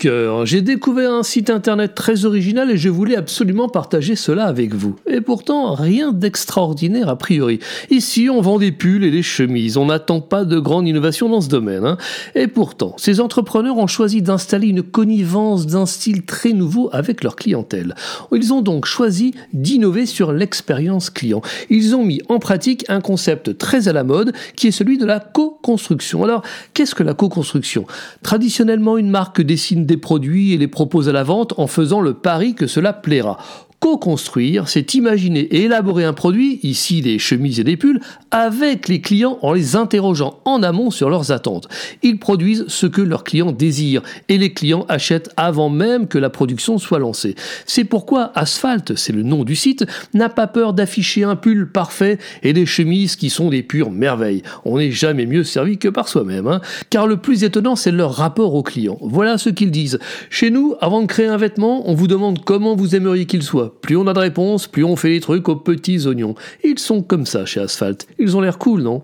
J'ai découvert un site internet très original et je voulais absolument partager cela avec vous. Et pourtant, rien d'extraordinaire a priori. Ici, on vend des pulls et des chemises, on n'attend pas de grande innovation dans ce domaine. hein. Et pourtant, ces entrepreneurs ont choisi d'installer une connivence d'un style très nouveau avec leur clientèle. Ils ont donc choisi d'innover sur l'expérience client. Ils ont mis en pratique un concept très à la mode qui est celui de la co-construction. Alors, qu'est-ce que la co-construction? Traditionnellement, une marque dessine des produits et les propose à la vente en faisant le pari que cela plaira. Co-construire, c'est imaginer et élaborer un produit, ici des chemises et des pulls, avec les clients en les interrogeant en amont sur leurs attentes. Ils produisent ce que leurs clients désirent et les clients achètent avant même que la production soit lancée. C'est pourquoi Asphalt, c'est le nom du site, n'a pas peur d'afficher un pull parfait et des chemises qui sont des pures merveilles. On n'est jamais mieux servi que par soi-même, hein. car le plus étonnant, c'est leur rapport aux clients. Voilà ce qu'ils disent. Chez nous, avant de créer un vêtement, on vous demande comment vous aimeriez qu'il soit. Plus on a de réponses, plus on fait les trucs aux petits oignons. Ils sont comme ça chez Asphalt. Ils ont l'air cool, non?